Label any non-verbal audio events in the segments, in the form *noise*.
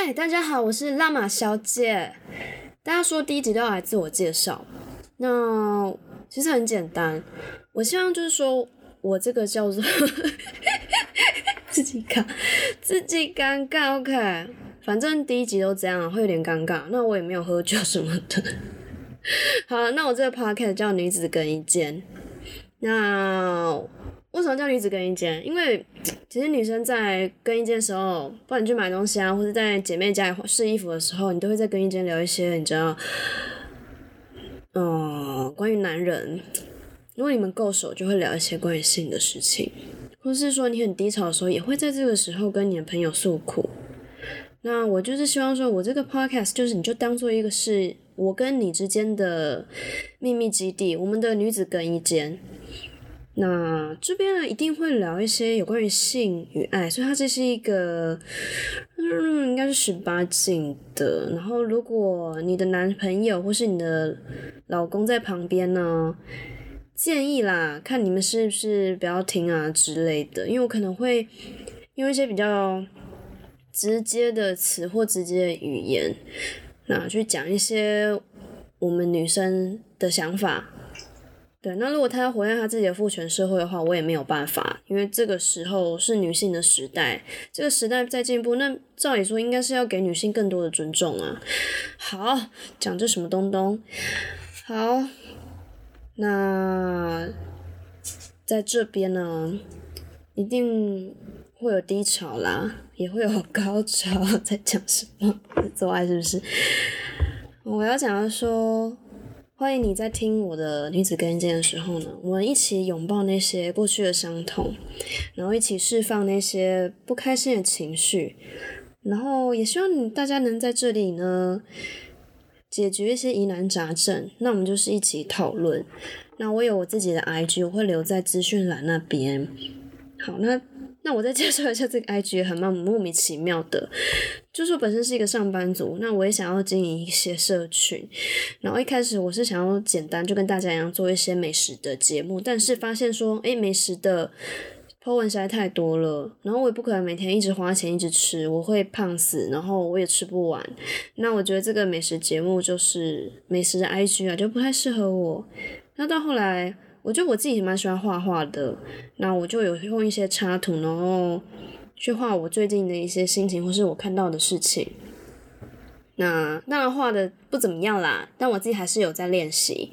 嗨，大家好，我是拉马小姐。大家说第一集都要来自我介绍，那其实很简单，我希望就是说我这个叫做 *laughs* 自己尴自己尴尬，OK，反正第一集都这样，会有点尴尬。那我也没有喝酒什么的。*laughs* 好，那我这个 podcast 叫女子更衣间。那么叫女子更衣间？因为 *tsk* 其实女生在更衣间的时候，不管你去买东西啊，或者在姐妹家里试衣服的时候，你都会在更衣间聊一些你知道，嗯，关于男人。如果你们够熟，就会聊一些关于性的事情，或是说你很低潮的时候，也会在这个时候跟你的朋友诉苦。那我就是希望说，我这个 podcast 就是你就当做一个是我跟你之间的秘密基地，我们的女子更衣间。那这边呢，一定会聊一些有关于性与爱，所以它这是一个，嗯，应该是十八禁的。然后，如果你的男朋友或是你的老公在旁边呢，建议啦，看你们是不是不要听啊之类的，因为我可能会用一些比较直接的词或直接的语言，那去讲一些我们女生的想法。对，那如果他要活在他自己的父权社会的话，我也没有办法，因为这个时候是女性的时代，这个时代在进步，那照理说应该是要给女性更多的尊重啊。好，讲这什么东东？好，那在这边呢，一定会有低潮啦，也会有高潮。*laughs* 在讲什么？*laughs* 做爱是不是？我要讲的说。欢迎你在听我的女子更衣间的时候呢，我们一起拥抱那些过去的伤痛，然后一起释放那些不开心的情绪，然后也希望大家能在这里呢解决一些疑难杂症。那我们就是一起讨论。那我有我自己的 IG，我会留在资讯栏那边。好，那。那我再介绍一下这个 IG，很蛮莫名其妙的，就是我本身是一个上班族，那我也想要经营一些社群，然后一开始我是想要简单就跟大家一样做一些美食的节目，但是发现说，诶，美食的 po 文实在太多了，然后我也不可能每天一直花钱一直吃，我会胖死，然后我也吃不完，那我觉得这个美食节目就是美食的 IG 啊，就不太适合我，那到后来。我觉得我自己蛮喜欢画画的，那我就有用一些插图，然后去画我最近的一些心情或是我看到的事情。那当然画的不怎么样啦，但我自己还是有在练习。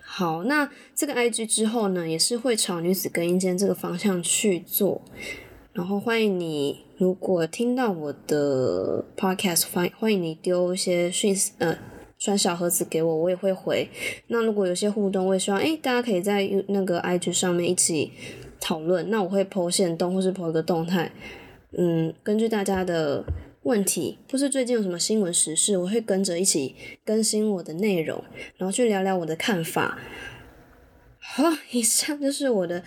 好，那这个 IG 之后呢，也是会朝女子更衣间这个方向去做。然后欢迎你，如果听到我的 Podcast，欢欢迎你丢一些讯息，呃。传小盒子给我，我也会回。那如果有些互动，我也希望诶，大家可以在那个 IG 上面一起讨论。那我会剖线动，或是剖一个动态。嗯，根据大家的问题，或是最近有什么新闻时事，我会跟着一起更新我的内容，然后去聊聊我的看法。好，以上就是我的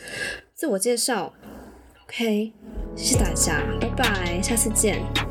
自我介绍。OK，谢谢大家，拜拜，下次见。